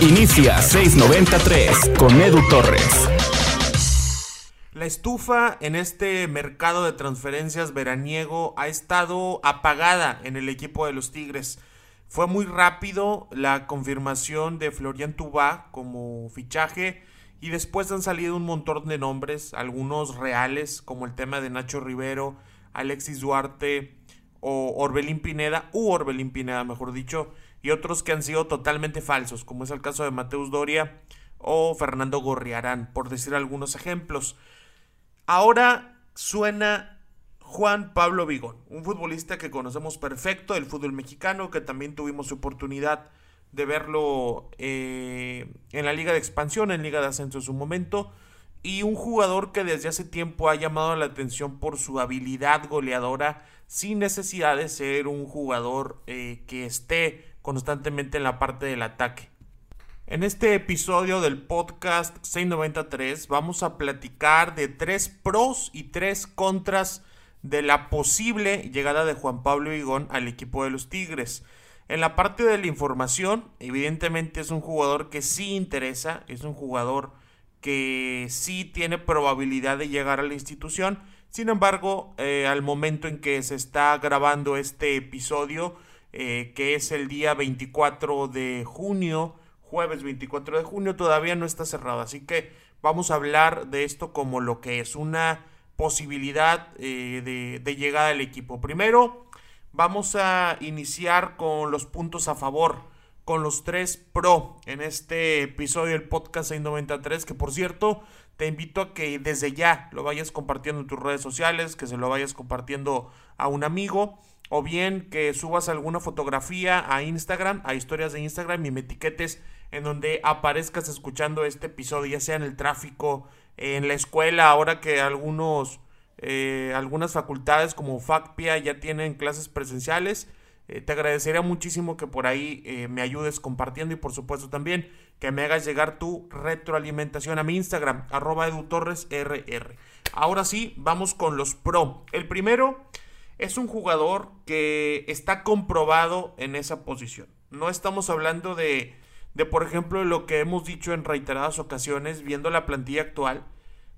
Inicia 693 con Edu Torres. La estufa en este mercado de transferencias veraniego ha estado apagada en el equipo de los Tigres. Fue muy rápido la confirmación de Florian Tubá como fichaje y después han salido un montón de nombres, algunos reales como el tema de Nacho Rivero, Alexis Duarte o Orbelín Pineda, u Orbelín Pineda mejor dicho, y otros que han sido totalmente falsos, como es el caso de Mateus Doria o Fernando Gorriarán, por decir algunos ejemplos. Ahora suena Juan Pablo Vigón, un futbolista que conocemos perfecto del fútbol mexicano, que también tuvimos oportunidad de verlo eh, en la Liga de Expansión, en Liga de Ascenso en su momento, y un jugador que desde hace tiempo ha llamado la atención por su habilidad goleadora, sin necesidad de ser un jugador eh, que esté constantemente en la parte del ataque. En este episodio del podcast 693 vamos a platicar de tres pros y tres contras de la posible llegada de Juan Pablo Higón al equipo de los Tigres. En la parte de la información, evidentemente es un jugador que sí interesa, es un jugador que sí tiene probabilidad de llegar a la institución. Sin embargo, eh, al momento en que se está grabando este episodio, eh, que es el día 24 de junio, jueves 24 de junio, todavía no está cerrado. Así que vamos a hablar de esto como lo que es una posibilidad eh, de, de llegada al equipo. Primero, vamos a iniciar con los puntos a favor, con los tres pro en este episodio del podcast 693, que por cierto, te invito a que desde ya lo vayas compartiendo en tus redes sociales, que se lo vayas compartiendo a un amigo o bien que subas alguna fotografía a Instagram, a historias de Instagram y me etiquetes en donde aparezcas escuchando este episodio, ya sea en el tráfico, en la escuela, ahora que algunos, eh, algunas facultades como FACPIA ya tienen clases presenciales. Eh, te agradecería muchísimo que por ahí eh, me ayudes compartiendo y por supuesto también que me hagas llegar tu retroalimentación a mi Instagram, arroba edutorresrr. Ahora sí, vamos con los pro. El primero es un jugador que está comprobado en esa posición. No estamos hablando de de, por ejemplo, lo que hemos dicho en reiteradas ocasiones, viendo la plantilla actual,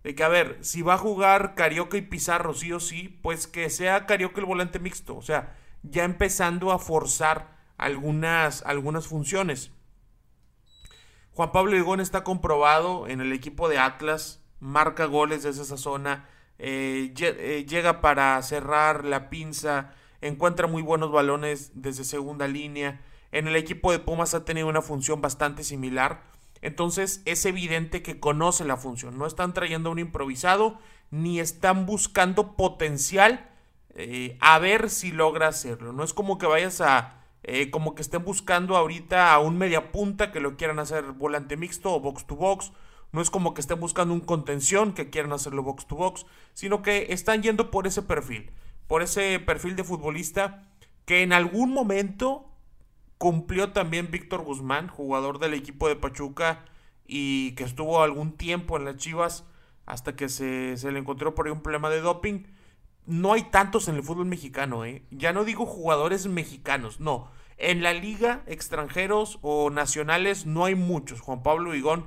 de que, a ver, si va a jugar Carioca y Pizarro sí o sí, pues que sea Carioca el volante mixto, o sea, ya empezando a forzar algunas, algunas funciones. Juan Pablo Higón está comprobado en el equipo de Atlas, marca goles desde esa zona, eh, eh, llega para cerrar la pinza, encuentra muy buenos balones desde segunda línea, en el equipo de Pumas ha tenido una función bastante similar. Entonces es evidente que conoce la función. No están trayendo un improvisado ni están buscando potencial eh, a ver si logra hacerlo. No es como que vayas a... Como que estén buscando ahorita a un media punta que lo quieran hacer volante mixto o box to box. No es como que estén buscando un contención que quieran hacerlo box to box. Sino que están yendo por ese perfil. Por ese perfil de futbolista que en algún momento Cumplió también Víctor Guzmán, jugador del equipo de Pachuca y que estuvo algún tiempo en las Chivas hasta que se, le encontró por ahí un problema de doping. No hay tantos en el fútbol mexicano, ¿eh? Ya no digo jugadores mexicanos, no. En la liga, extranjeros o nacionales, no hay muchos. Juan Pablo Higón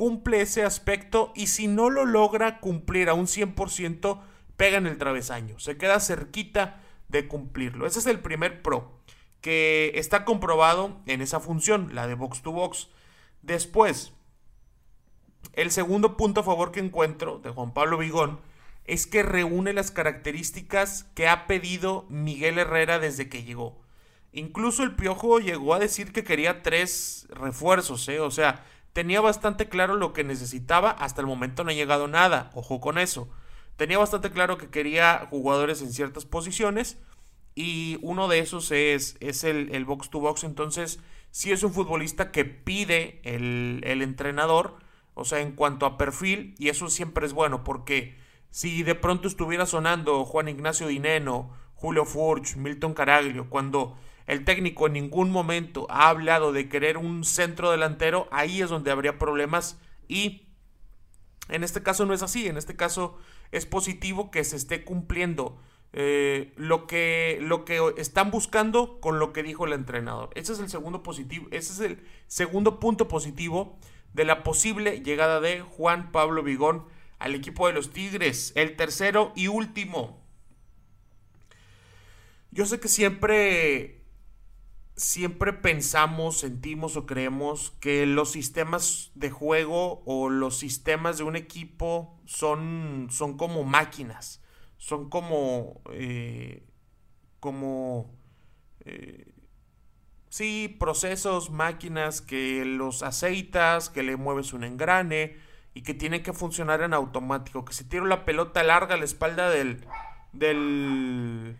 cumple ese aspecto y si no lo logra cumplir a un 100%, pega en el travesaño. Se queda cerquita de cumplirlo. Ese es el primer pro que está comprobado en esa función, la de box to box. Después, el segundo punto a favor que encuentro de Juan Pablo Vigón es que reúne las características que ha pedido Miguel Herrera desde que llegó. Incluso el Piojo llegó a decir que quería tres refuerzos, ¿eh? o sea, tenía bastante claro lo que necesitaba, hasta el momento no ha llegado nada, ojo con eso. Tenía bastante claro que quería jugadores en ciertas posiciones y uno de esos es, es el, el, box to box. Entonces, si es un futbolista que pide el, el, entrenador, o sea, en cuanto a perfil, y eso siempre es bueno, porque si de pronto estuviera sonando Juan Ignacio Dineno, Julio Furch, Milton Caraglio, cuando el técnico en ningún momento ha hablado de querer un centro delantero, ahí es donde habría problemas y en este caso no es así, en este caso es positivo que se esté cumpliendo eh, lo, que, lo que están buscando con lo que dijo el entrenador. Ese es el segundo positivo, ese es el segundo punto positivo de la posible llegada de Juan Pablo Vigón al equipo de los Tigres. El tercero y último. Yo sé que siempre siempre pensamos, sentimos o creemos que los sistemas de juego o los sistemas de un equipo son, son como máquinas, son como, eh, como, eh, sí, procesos, máquinas que los aceitas, que le mueves un engrane y que tienen que funcionar en automático, que si tiro la pelota larga a la espalda del, del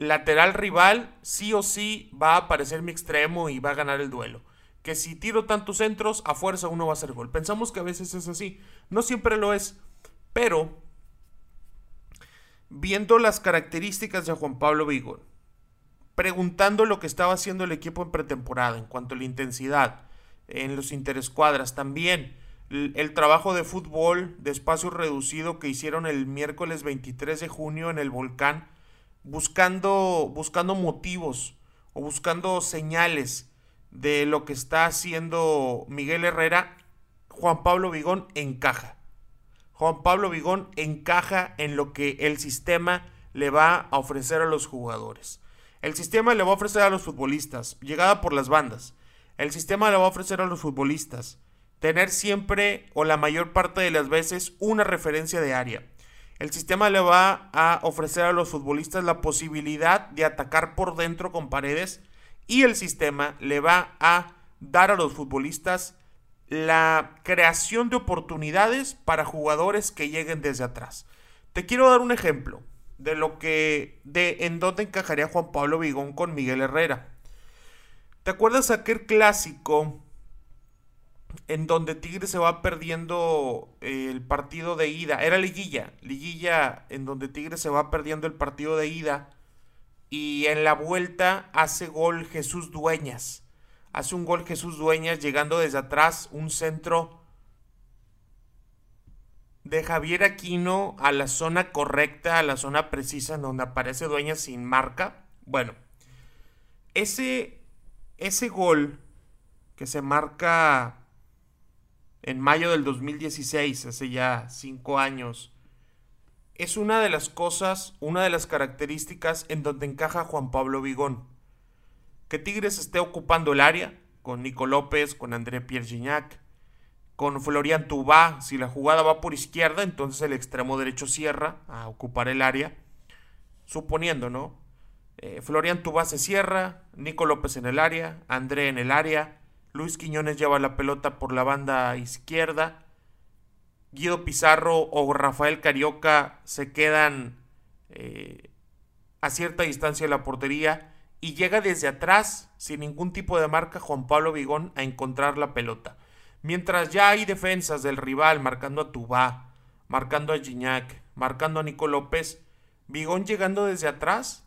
lateral rival, sí o sí va a aparecer mi extremo y va a ganar el duelo. Que si tiro tantos centros, a fuerza uno va a hacer gol. Pensamos que a veces es así. No siempre lo es. Pero, viendo las características de Juan Pablo Vigón, preguntando lo que estaba haciendo el equipo en pretemporada en cuanto a la intensidad, en los interescuadras, también el trabajo de fútbol de espacio reducido que hicieron el miércoles 23 de junio en el volcán buscando, buscando motivos o buscando señales de lo que está haciendo Miguel Herrera, Juan Pablo Vigón encaja. Juan Pablo Vigón encaja en lo que el sistema le va a ofrecer a los jugadores. El sistema le va a ofrecer a los futbolistas llegada por las bandas. El sistema le va a ofrecer a los futbolistas tener siempre o la mayor parte de las veces una referencia de área. El sistema le va a ofrecer a los futbolistas la posibilidad de atacar por dentro con paredes y el sistema le va a dar a los futbolistas la creación de oportunidades para jugadores que lleguen desde atrás. Te quiero dar un ejemplo de lo que de en dónde encajaría Juan Pablo Vigón con Miguel Herrera. ¿Te acuerdas aquel clásico en donde Tigre se va perdiendo eh, el partido de ida. Era liguilla, liguilla en donde Tigre se va perdiendo el partido de ida. Y en la vuelta hace gol Jesús Dueñas. Hace un gol Jesús Dueñas llegando desde atrás, un centro de Javier Aquino a la zona correcta, a la zona precisa en donde aparece Dueñas sin marca. Bueno, ese, ese gol que se marca en mayo del 2016, hace ya cinco años, es una de las cosas, una de las características en donde encaja Juan Pablo Vigón. Que Tigres esté ocupando el área, con Nico López, con André Pierre Gignac, con Florian Tubá. Si la jugada va por izquierda, entonces el extremo derecho cierra a ocupar el área. Suponiendo, ¿no? Eh, Florian Tubá se cierra, Nico López en el área, André en el área, Luis Quiñones lleva la pelota por la banda izquierda. Guido Pizarro o Rafael Carioca se quedan eh, a cierta distancia de la portería y llega desde atrás, sin ningún tipo de marca, Juan Pablo Vigón a encontrar la pelota. Mientras ya hay defensas del rival marcando a Tubá, marcando a Gignac, marcando a Nico López, Vigón llegando desde atrás,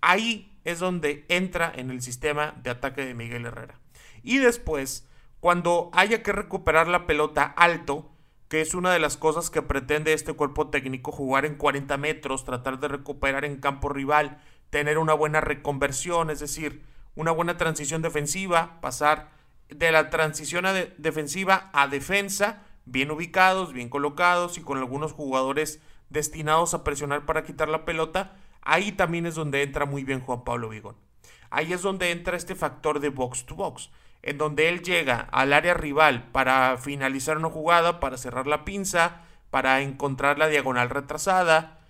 ahí es donde entra en el sistema de ataque de Miguel Herrera. Y después, cuando haya que recuperar la pelota alto, que es una de las cosas que pretende este cuerpo técnico, jugar en 40 metros, tratar de recuperar en campo rival, tener una buena reconversión, es decir, una buena transición defensiva, pasar de la transición defensiva a defensa, bien ubicados, bien colocados y con algunos jugadores destinados a presionar para quitar la pelota, ahí también es donde entra muy bien Juan Pablo Vigón. Ahí es donde entra este factor de box to box en donde él llega al área rival para finalizar una jugada, para cerrar la pinza, para encontrar la diagonal retrasada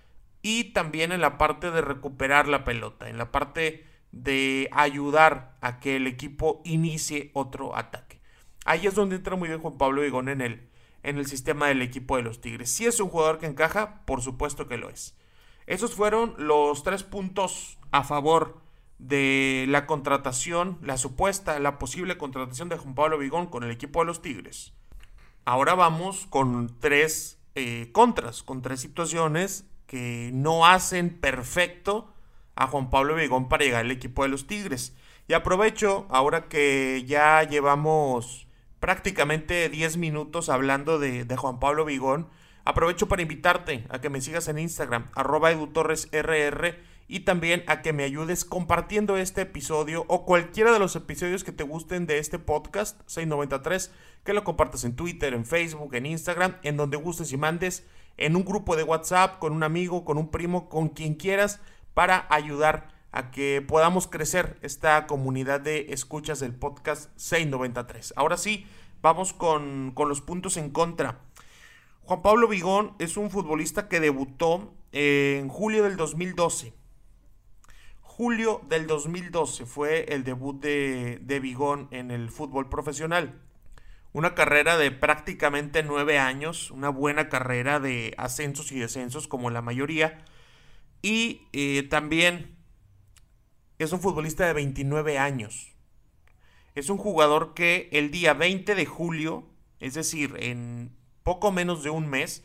y también en la parte de recuperar la pelota, en la parte de ayudar a que el equipo inicie otro ataque. Ahí es donde entra muy bien Juan Pablo Vigón en el, en el sistema del equipo de los Tigres. Si es un jugador que encaja, por supuesto que lo es. Esos fueron los tres puntos a favor de la contratación, la supuesta, la posible contratación de Juan Pablo Vigón con el equipo de los Tigres. Ahora vamos con tres eh, contras, con tres situaciones que no hacen perfecto a Juan Pablo Vigón para llegar al equipo de los Tigres. Y aprovecho, ahora que ya llevamos prácticamente 10 minutos hablando de, de Juan Pablo Vigón, Aprovecho para invitarte a que me sigas en Instagram, arroba edutorresrr, y también a que me ayudes compartiendo este episodio o cualquiera de los episodios que te gusten de este podcast 693, que lo compartas en Twitter, en Facebook, en Instagram, en donde gustes y mandes, en un grupo de WhatsApp, con un amigo, con un primo, con quien quieras, para ayudar a que podamos crecer esta comunidad de escuchas del podcast 693. Ahora sí, vamos con, con los puntos en contra. Juan Pablo Vigón es un futbolista que debutó en julio del 2012. Julio del 2012 fue el debut de, de Vigón en el fútbol profesional. Una carrera de prácticamente nueve años, una buena carrera de ascensos y descensos como la mayoría. Y eh, también es un futbolista de 29 años. Es un jugador que el día 20 de julio, es decir, en poco menos de un mes,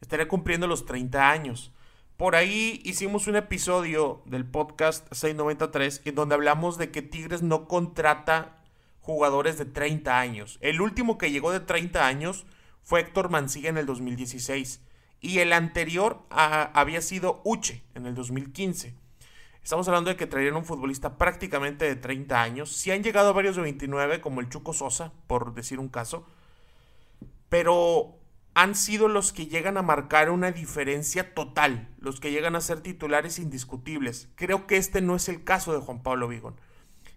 estaría cumpliendo los 30 años. Por ahí hicimos un episodio del podcast 693 en donde hablamos de que Tigres no contrata jugadores de 30 años. El último que llegó de 30 años fue Héctor Mancilla en el 2016 y el anterior había sido Uche en el 2015. Estamos hablando de que traerían un futbolista prácticamente de 30 años. Si han llegado varios de 29, como el Chuco Sosa, por decir un caso. Pero han sido los que llegan a marcar una diferencia total, los que llegan a ser titulares indiscutibles. Creo que este no es el caso de Juan Pablo Vigón.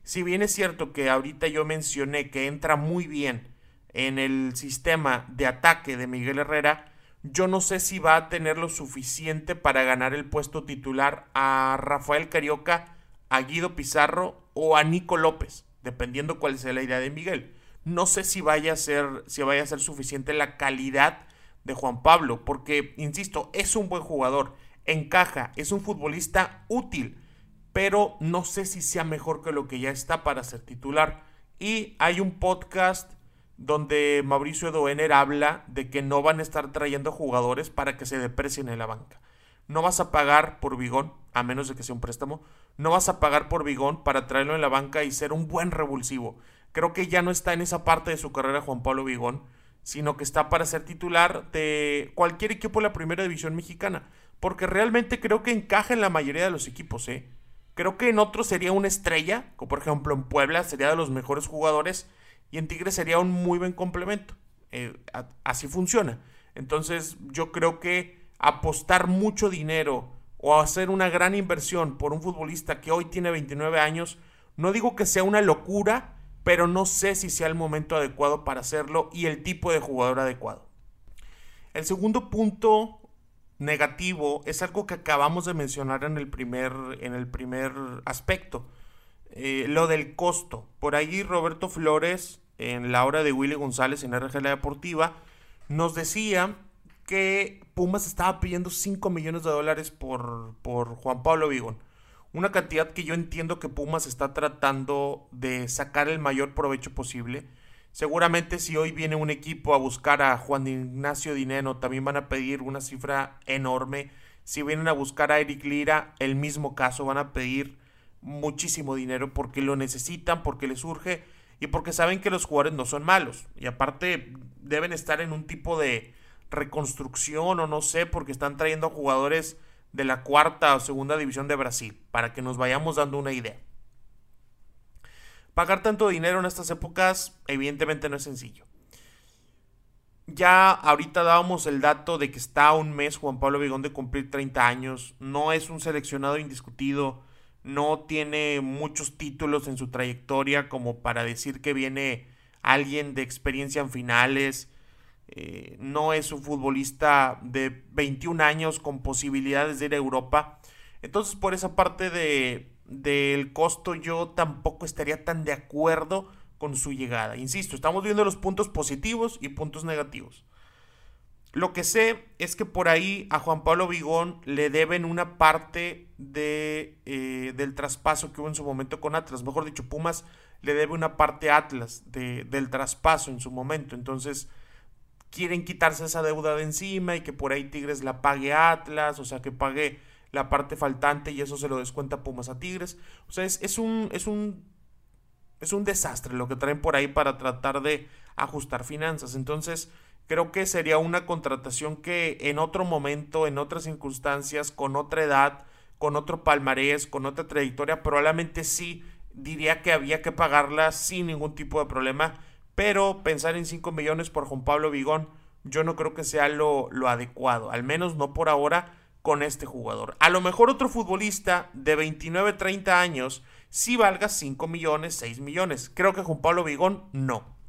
Si bien es cierto que ahorita yo mencioné que entra muy bien en el sistema de ataque de Miguel Herrera, yo no sé si va a tener lo suficiente para ganar el puesto titular a Rafael Carioca, a Guido Pizarro o a Nico López, dependiendo cuál sea la idea de Miguel. No sé si vaya a ser, si vaya a ser suficiente la calidad de Juan Pablo, porque, insisto, es un buen jugador, encaja, es un futbolista útil, pero no sé si sea mejor que lo que ya está para ser titular. Y hay un podcast donde Mauricio Edoener habla de que no van a estar trayendo jugadores para que se deprecien en la banca. No vas a pagar por Bigón, a menos de que sea un préstamo, no vas a pagar por Bigón para traerlo en la banca y ser un buen revulsivo. Creo que ya no está en esa parte de su carrera Juan Pablo Bigón sino que está para ser titular de cualquier equipo de la primera división mexicana. Porque realmente creo que encaja en la mayoría de los equipos, ¿eh? Creo que en otros sería una estrella, como por ejemplo en Puebla sería de los mejores jugadores y en Tigres sería un muy buen complemento. Eh, así funciona. Entonces yo creo que apostar mucho dinero o hacer una gran inversión por un futbolista que hoy tiene 29 años, no digo que sea una locura, pero no sé si sea el momento adecuado para hacerlo y el tipo de jugador adecuado. El segundo punto negativo es algo que acabamos de mencionar en el primer, en el primer aspecto, eh, lo del costo. Por ahí Roberto Flores, en la hora de Willy González en RG La Deportiva, nos decía que Pumas estaba pidiendo 5 millones de dólares por, por Juan Pablo Vigón. Una cantidad que yo entiendo que Pumas está tratando de sacar el mayor provecho posible. Seguramente si hoy viene un equipo a buscar a Juan Ignacio Dineno, también van a pedir una cifra enorme. Si vienen a buscar a Eric Lira, el mismo caso, van a pedir muchísimo dinero porque lo necesitan, porque les surge y porque saben que los jugadores no son malos. Y aparte deben estar en un tipo de reconstrucción o no sé, porque están trayendo jugadores de la cuarta o segunda división de Brasil, para que nos vayamos dando una idea. Pagar tanto dinero en estas épocas evidentemente no es sencillo. Ya ahorita dábamos el dato de que está un mes Juan Pablo Vigón de cumplir 30 años, no es un seleccionado indiscutido, no tiene muchos títulos en su trayectoria como para decir que viene alguien de experiencia en finales, eh, no es un futbolista de 21 años con posibilidades de ir a Europa. Entonces, por esa parte de, del costo, yo tampoco estaría tan de acuerdo con su llegada. Insisto, estamos viendo los puntos positivos y puntos negativos. Lo que sé es que por ahí a Juan Pablo Vigón le deben una parte de, eh, del traspaso que hubo en su momento con Atlas. Mejor dicho, Pumas le debe una parte a Atlas del traspaso en su momento. Entonces, quieren quitarse esa deuda de encima y que por ahí Tigres la pague Atlas, o sea, que pague la parte faltante y eso se lo descuenta Pumas a Tigres. O sea, es, un, es, un, es un desastre lo que traen por ahí para tratar de ajustar finanzas. Entonces, Creo que sería una contratación que en otro momento, en otras circunstancias, con otra edad, con otro palmarés, con otra trayectoria, probablemente sí diría que había que pagarla sin ningún tipo de problema. Pero pensar en 5 millones por Juan Pablo Vigón, yo no creo que sea lo, lo adecuado. Al menos no por ahora con este jugador. A lo mejor otro futbolista de 29, 30 años sí valga 5 millones, 6 millones. Creo que Juan Pablo Vigón no.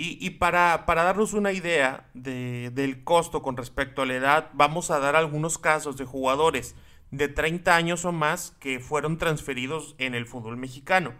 Y, para, para, darnos una idea de, del costo con respecto a la edad, vamos a dar algunos casos de jugadores de 30 años o más que fueron transferidos en el fútbol mexicano.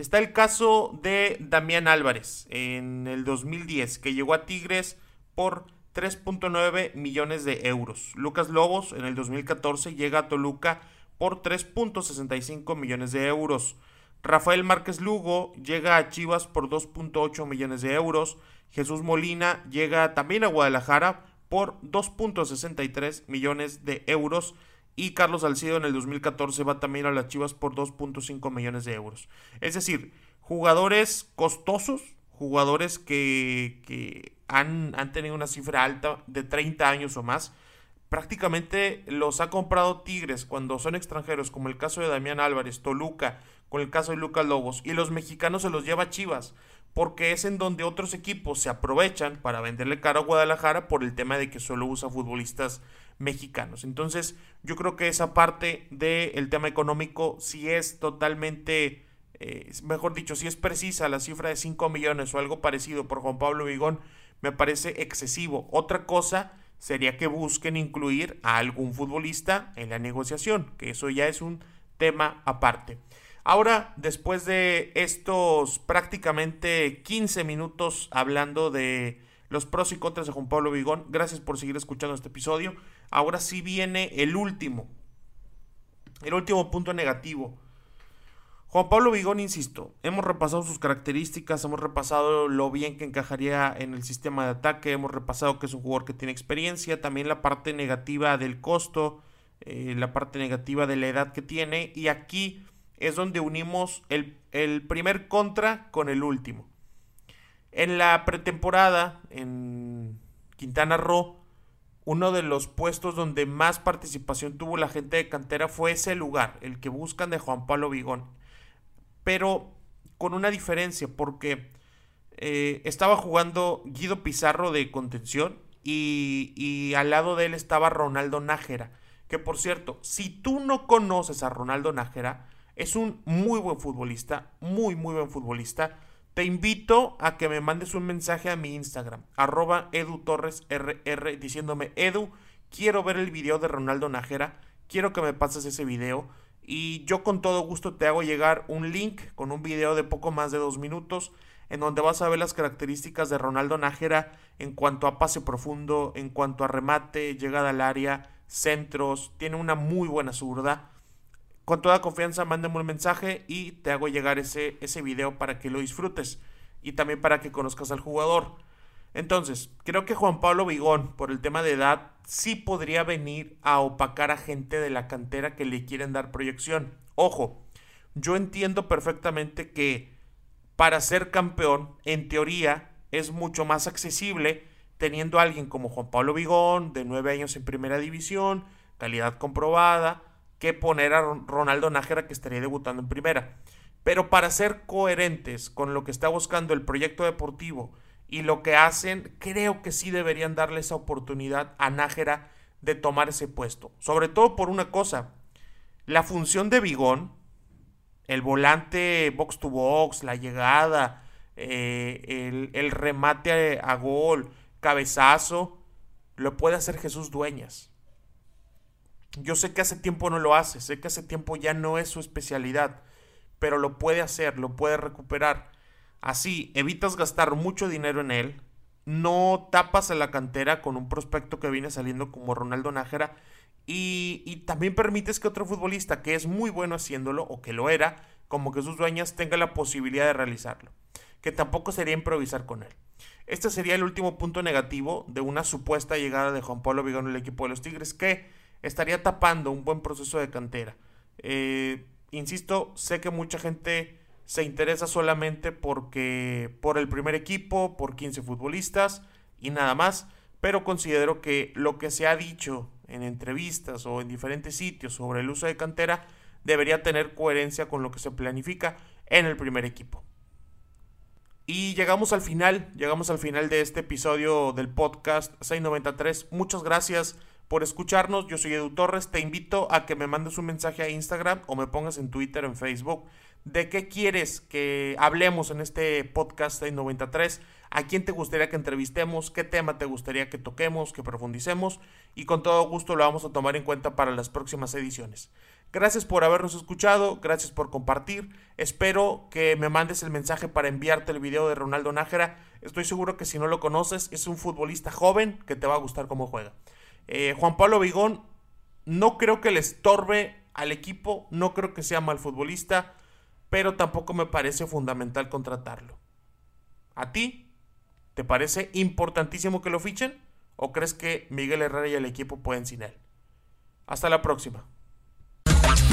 Está el caso de Damián Álvarez en el 2010, que llegó a Tigres por 3.9 millones de euros. Lucas Lobos en el 2014 llega a Toluca por 3.65 millones de euros. Rafael Márquez Lugo llega a Chivas por 2.8 millones de euros. Jesús Molina llega también a Guadalajara por 2.63 millones de euros. Y Carlos Salcido en el 2014 va también a las Chivas por 2.5 millones de euros. Es decir, jugadores costosos, jugadores que, que han, han tenido una cifra alta de 30 años o más prácticamente los ha comprado Tigres cuando son extranjeros, como el caso de Damián Álvarez, Toluca, con el caso de Lucas Lobos, y los mexicanos se los lleva Chivas, porque es en donde otros equipos se aprovechan para venderle caro a Guadalajara por el tema de que solo usa futbolistas mexicanos. Entonces, yo creo que esa parte del tema económico sí es totalmente, eh, mejor dicho, si es precisa la cifra de 5 millones o algo parecido por Juan Pablo Vigón, me parece excesivo. Otra cosa sería que busquen incluir a algún futbolista en la negociación, que eso ya es un tema aparte. Ahora, después de estos prácticamente 15 minutos hablando de los pros y contras de Juan Pablo Vigón, gracias por seguir escuchando este episodio. Ahora sí viene el último, el último punto negativo. Juan Pablo Vigón, insisto, hemos repasado sus características, hemos repasado lo bien que encajaría en el sistema de ataque, hemos repasado que es un jugador que tiene experiencia, también la parte negativa del costo, eh, la parte negativa de la edad que tiene, y aquí es donde unimos el, el primer contra con el último. En la pretemporada, en Quintana Roo, uno de los puestos donde más participación tuvo la gente de cantera fue ese lugar, el que buscan de Juan Pablo Vigón. Pero con una diferencia, porque eh, estaba jugando Guido Pizarro de contención y, y al lado de él estaba Ronaldo Nájera. Que por cierto, si tú no conoces a Ronaldo Nájera, es un muy buen futbolista, muy, muy buen futbolista. Te invito a que me mandes un mensaje a mi Instagram, arroba edutorresrr, diciéndome, Edu, quiero ver el video de Ronaldo Najera, quiero que me pases ese video. Y yo con todo gusto te hago llegar un link con un video de poco más de dos minutos en donde vas a ver las características de Ronaldo Najera en cuanto a pase profundo, en cuanto a remate, llegada al área, centros, tiene una muy buena zurda con toda confianza, mándame un mensaje y te hago llegar ese, ese video para que lo disfrutes y también para que conozcas al jugador. Entonces, creo que Juan Pablo Vigón, por el tema de edad, sí podría venir a opacar a gente de la cantera que le quieren dar proyección. Ojo, yo entiendo perfectamente que para ser campeón, en teoría, es mucho más accesible teniendo a alguien como Juan Pablo Vigón, de nueve años en primera división, calidad comprobada, que poner a Ronaldo Nájera que estaría debutando en primera. Pero para ser coherentes con lo que está buscando el proyecto deportivo y lo que hacen, creo que sí deberían darle esa oportunidad a Nájera de tomar ese puesto. Sobre todo por una cosa, la función de Bigón, el volante box to box, la llegada, eh, el, el remate a gol, cabezazo, lo puede hacer Jesús Dueñas. Yo sé que hace tiempo no lo hace, sé que hace tiempo ya no es su especialidad, pero lo puede hacer, lo puede recuperar. Así evitas gastar mucho dinero en él, no tapas a la cantera con un prospecto que viene saliendo como Ronaldo Nájera y, y, también permites que otro futbolista que es muy bueno haciéndolo o que lo era, como que sus dueñas, tenga la posibilidad de realizarlo. Que tampoco sería improvisar con él. Este sería el último punto negativo de una supuesta llegada de Juan Pablo Vigón al equipo de los Tigres que estaría tapando un buen proceso de cantera. Eh, insisto, sé que mucha gente se interesa solamente porque por el primer equipo, por 15 futbolistas, y nada más, pero considero que lo que se ha dicho en entrevistas o en diferentes sitios sobre el uso de cantera debería tener coherencia con lo que se planifica en el primer equipo. Y llegamos al final, llegamos al final de este episodio del podcast 693. Muchas gracias por escucharnos. Yo soy Edu Torres. Te invito a que me mandes un mensaje a Instagram o me pongas en Twitter, en Facebook. ¿De qué quieres que hablemos en este podcast 693? ¿A quién te gustaría que entrevistemos? ¿Qué tema te gustaría que toquemos, que profundicemos? Y con todo gusto lo vamos a tomar en cuenta para las próximas ediciones. Gracias por habernos escuchado, gracias por compartir. Espero que me mandes el mensaje para enviarte el video de Ronaldo Nájera. Estoy seguro que si no lo conoces, es un futbolista joven que te va a gustar cómo juega. Eh, Juan Pablo Vigón, no creo que le estorbe al equipo, no creo que sea mal futbolista, pero tampoco me parece fundamental contratarlo. ¿A ti? ¿Te parece importantísimo que lo fichen? ¿O crees que Miguel Herrera y el equipo pueden sin él? Hasta la próxima.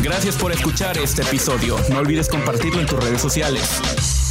Gracias por escuchar este episodio. No olvides compartirlo en tus redes sociales.